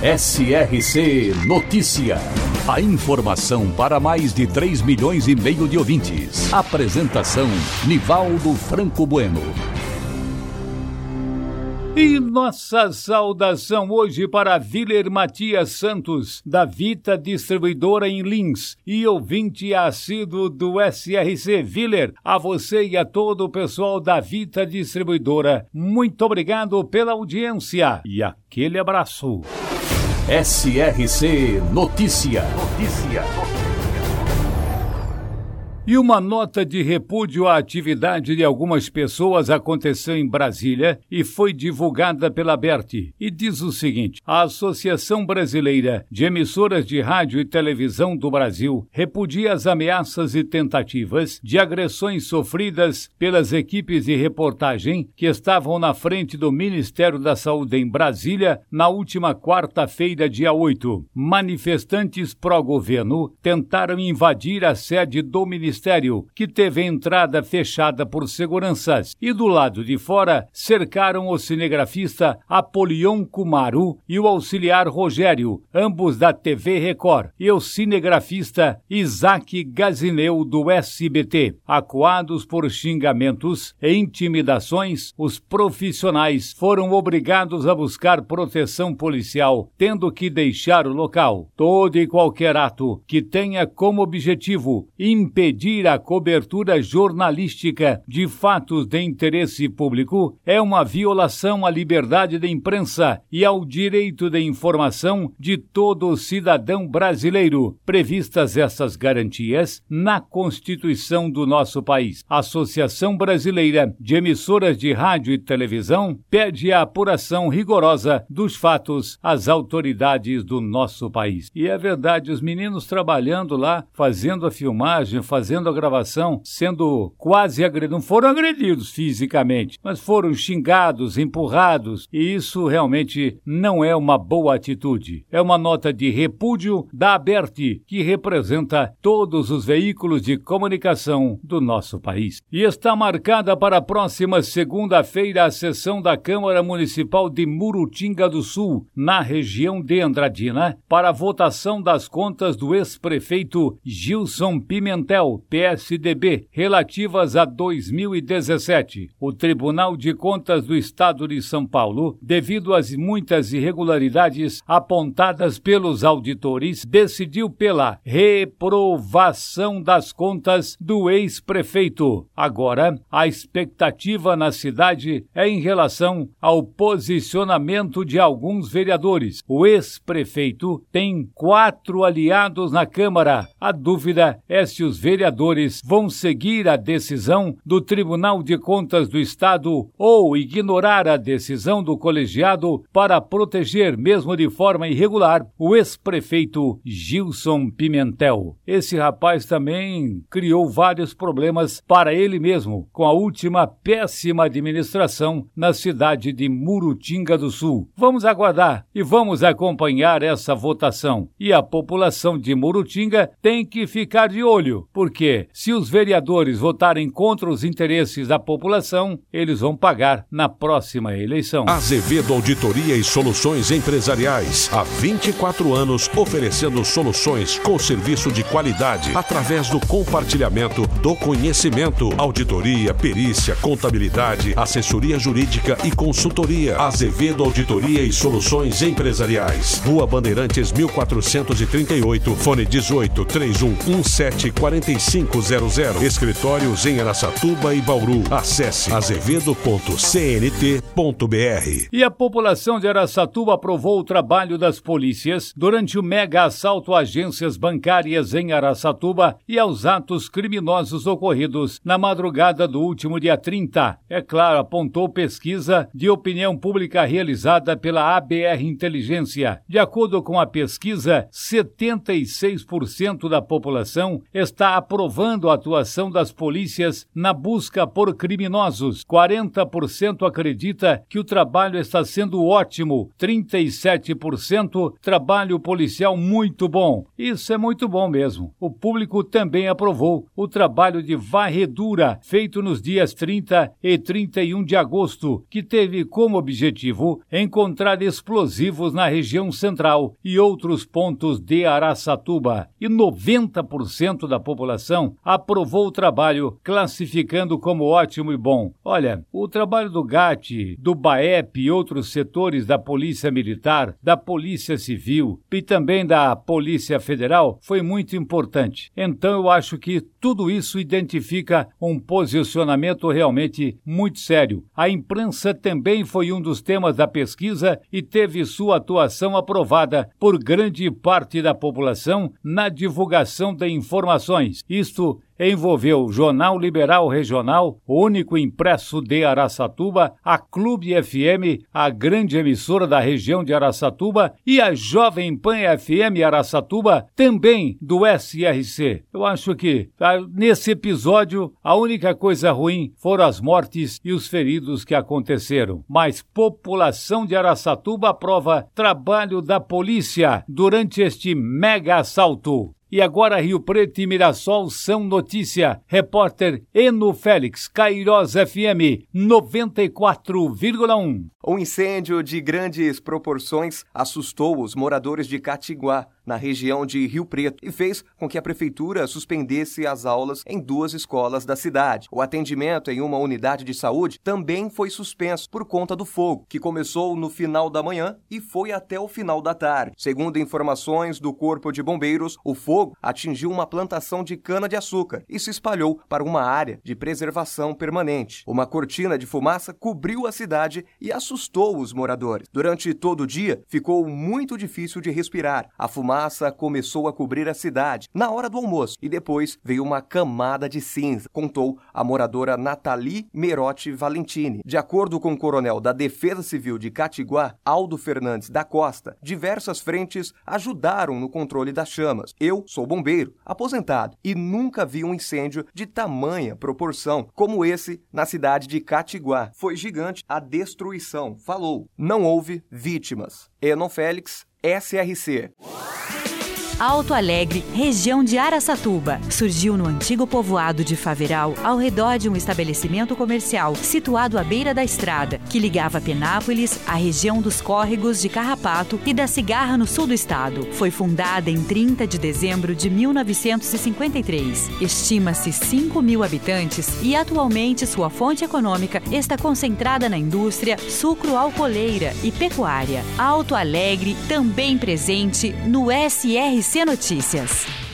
SRC Notícia. A informação para mais de 3 milhões e meio de ouvintes. Apresentação Nivaldo Franco Bueno. E nossa saudação hoje para Viler Matias Santos, da Vita Distribuidora em Lins, e ouvinte assíduo do SRC Viler, a você e a todo o pessoal da Vita Distribuidora. Muito obrigado pela audiência e aquele abraço. SRC Notícia. Notícia. E uma nota de repúdio à atividade de algumas pessoas aconteceu em Brasília e foi divulgada pela BERT. E diz o seguinte: a Associação Brasileira de Emissoras de Rádio e Televisão do Brasil repudia as ameaças e tentativas de agressões sofridas pelas equipes de reportagem que estavam na frente do Ministério da Saúde em Brasília na última quarta-feira, dia 8. Manifestantes pró-governo tentaram invadir a sede do Ministério ministério, que teve entrada fechada por seguranças, e do lado de fora cercaram o cinegrafista Apolion Kumaru e o auxiliar Rogério, ambos da TV Record, e o cinegrafista Isaac Gazineu do SBT. Acuados por xingamentos e intimidações, os profissionais foram obrigados a buscar proteção policial, tendo que deixar o local. Todo e qualquer ato que tenha como objetivo impedir a cobertura jornalística de fatos de interesse público é uma violação à liberdade da imprensa e ao direito de informação de todo cidadão brasileiro, previstas essas garantias na Constituição do nosso país. A Associação Brasileira de Emissoras de Rádio e Televisão pede a apuração rigorosa dos fatos às autoridades do nosso país. E é verdade, os meninos trabalhando lá, fazendo a filmagem, fazendo fazendo a gravação, sendo quase agredidos. Não foram agredidos fisicamente, mas foram xingados, empurrados, e isso realmente não é uma boa atitude. É uma nota de repúdio da Aberti, que representa todos os veículos de comunicação do nosso país. E está marcada para a próxima segunda-feira a sessão da Câmara Municipal de Murutinga do Sul, na região de Andradina, para a votação das contas do ex-prefeito Gilson Pimentel, PSDB relativas a 2017. O Tribunal de Contas do Estado de São Paulo, devido às muitas irregularidades apontadas pelos auditores, decidiu pela reprovação das contas do ex-prefeito. Agora, a expectativa na cidade é em relação ao posicionamento de alguns vereadores. O ex-prefeito tem quatro aliados na Câmara. A dúvida é se os vereadores vereadores vão seguir a decisão do Tribunal de Contas do Estado ou ignorar a decisão do colegiado para proteger, mesmo de forma irregular, o ex-prefeito Gilson Pimentel. Esse rapaz também criou vários problemas para ele mesmo, com a última péssima administração na cidade de Murutinga do Sul. Vamos aguardar e vamos acompanhar essa votação. E a população de Murutinga tem que ficar de olho, porque porque se os vereadores votarem contra os interesses da população, eles vão pagar na próxima eleição. Azevedo Auditoria e Soluções Empresariais. Há 24 anos oferecendo soluções com serviço de qualidade através do compartilhamento do conhecimento. Auditoria, perícia, contabilidade, assessoria jurídica e consultoria. Azevedo Auditoria e Soluções Empresariais. Rua Bandeirantes 1438, fone 18 3117 45 3500. Escritórios em Aracatuba e Bauru. Acesse azevedo.cnt.br. E a população de Aracatuba aprovou o trabalho das polícias durante o mega assalto a agências bancárias em Aracatuba e aos atos criminosos ocorridos na madrugada do último dia 30. É claro, apontou pesquisa de opinião pública realizada pela ABR Inteligência. De acordo com a pesquisa, 76% da população está aprovando aprovando a atuação das polícias na busca por criminosos. 40% acredita que o trabalho está sendo ótimo, 37% trabalho policial muito bom. Isso é muito bom mesmo. O público também aprovou o trabalho de varredura feito nos dias 30 e 31 de agosto, que teve como objetivo encontrar explosivos na região central e outros pontos de Araçatuba. E 90% da população aprovou o trabalho, classificando como ótimo e bom. Olha, o trabalho do GAT, do BAEP e outros setores da Polícia Militar, da Polícia Civil e também da Polícia Federal foi muito importante. Então eu acho que tudo isso identifica um posicionamento realmente muito sério. A imprensa também foi um dos temas da pesquisa e teve sua atuação aprovada por grande parte da população na divulgação de informações. Isto envolveu Jornal Liberal Regional, o único impresso de Araçatuba, a Clube FM, a grande emissora da região de Araçatuba, e a Jovem Pan FM Araçatuba, também do SRC. Eu acho que ah, nesse episódio a única coisa ruim foram as mortes e os feridos que aconteceram. Mas população de Araçatuba aprova trabalho da polícia durante este mega assalto. E agora Rio Preto e Mirassol são notícia. Repórter Eno Félix, Cairós FM 94,1. Um incêndio de grandes proporções assustou os moradores de Catiguá na região de Rio Preto e fez com que a prefeitura suspendesse as aulas em duas escolas da cidade. O atendimento em uma unidade de saúde também foi suspenso por conta do fogo, que começou no final da manhã e foi até o final da tarde. Segundo informações do Corpo de Bombeiros, o fogo atingiu uma plantação de cana-de-açúcar e se espalhou para uma área de preservação permanente. Uma cortina de fumaça cobriu a cidade e assustou os moradores. Durante todo o dia, ficou muito difícil de respirar. A fumaça fumaça começou a cobrir a cidade na hora do almoço e depois veio uma camada de cinza, contou a moradora Nathalie Merotti Valentini. De acordo com o coronel da Defesa Civil de Catiguá, Aldo Fernandes da Costa, diversas frentes ajudaram no controle das chamas. Eu sou bombeiro, aposentado, e nunca vi um incêndio de tamanha proporção como esse na cidade de Catiguá. Foi gigante a destruição, falou. Não houve vítimas. Enon Félix, SRC. Alto Alegre, região de Araçatuba. Surgiu no antigo povoado de Faveral, ao redor de um estabelecimento comercial situado à beira da estrada, que ligava Penápolis à região dos córregos de Carrapato e da Cigarra, no sul do estado. Foi fundada em 30 de dezembro de 1953. Estima-se 5 mil habitantes e atualmente sua fonte econômica está concentrada na indústria sucro-alcooleira e pecuária. Alto Alegre, também presente no SRC SC Notícias.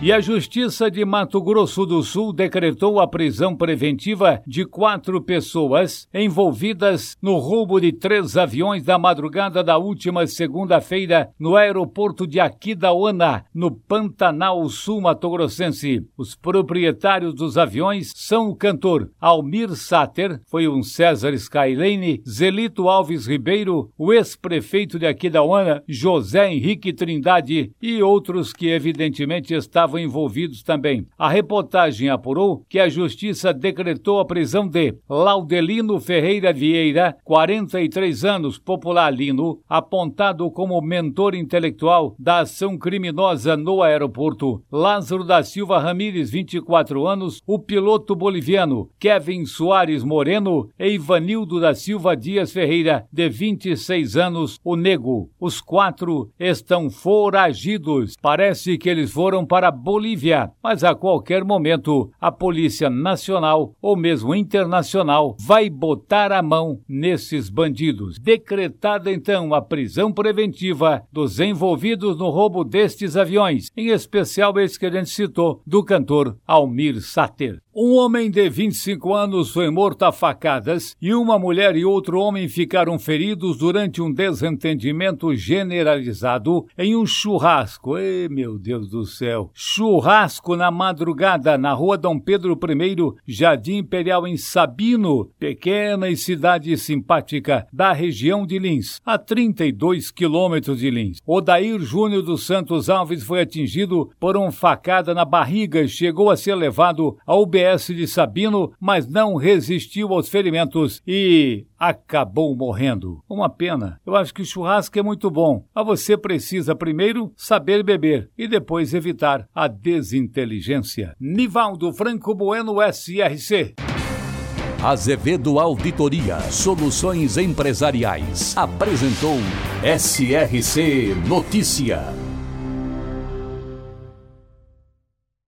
E a Justiça de Mato Grosso do Sul decretou a prisão preventiva de quatro pessoas envolvidas no roubo de três aviões da madrugada da última segunda-feira no aeroporto de Aquidauana, no Pantanal Sul Mato Grossense. Os proprietários dos aviões são o cantor Almir Sater, foi um César Skylane, Zelito Alves Ribeiro, o ex-prefeito de Aquidauana, José Henrique Trindade e outros que evidentemente estavam estavam envolvidos também. A reportagem apurou que a justiça decretou a prisão de Laudelino Ferreira Vieira, 43 anos, popular Lino, apontado como mentor intelectual da ação criminosa no aeroporto. Lázaro da Silva Ramírez, 24 anos, o piloto boliviano Kevin Soares Moreno e Ivanildo da Silva Dias Ferreira, de 26 anos, o nego. Os quatro estão foragidos. Parece que eles foram para Bolívia, mas a qualquer momento a Polícia Nacional ou mesmo internacional vai botar a mão nesses bandidos. Decretada então a prisão preventiva dos envolvidos no roubo destes aviões, em especial esse que a gente citou, do cantor Almir Sater. Um homem de 25 anos foi morto a facadas e uma mulher e outro homem ficaram feridos durante um desentendimento generalizado em um churrasco. Ei, meu Deus do céu! Churrasco na madrugada na rua Dom Pedro I, Jardim Imperial em Sabino, pequena e cidade simpática da região de Lins, a 32 quilômetros de Lins. Odair Júnior dos Santos Alves foi atingido por uma facada na barriga e chegou a ser levado ao UBS de Sabino, mas não resistiu aos ferimentos e acabou morrendo. Uma pena. Eu acho que churrasco é muito bom, mas você precisa primeiro saber beber e depois evitar a desinteligência. Nivaldo Franco Bueno SRC. Azevedo Auditoria Soluções Empresariais apresentou SRC Notícia.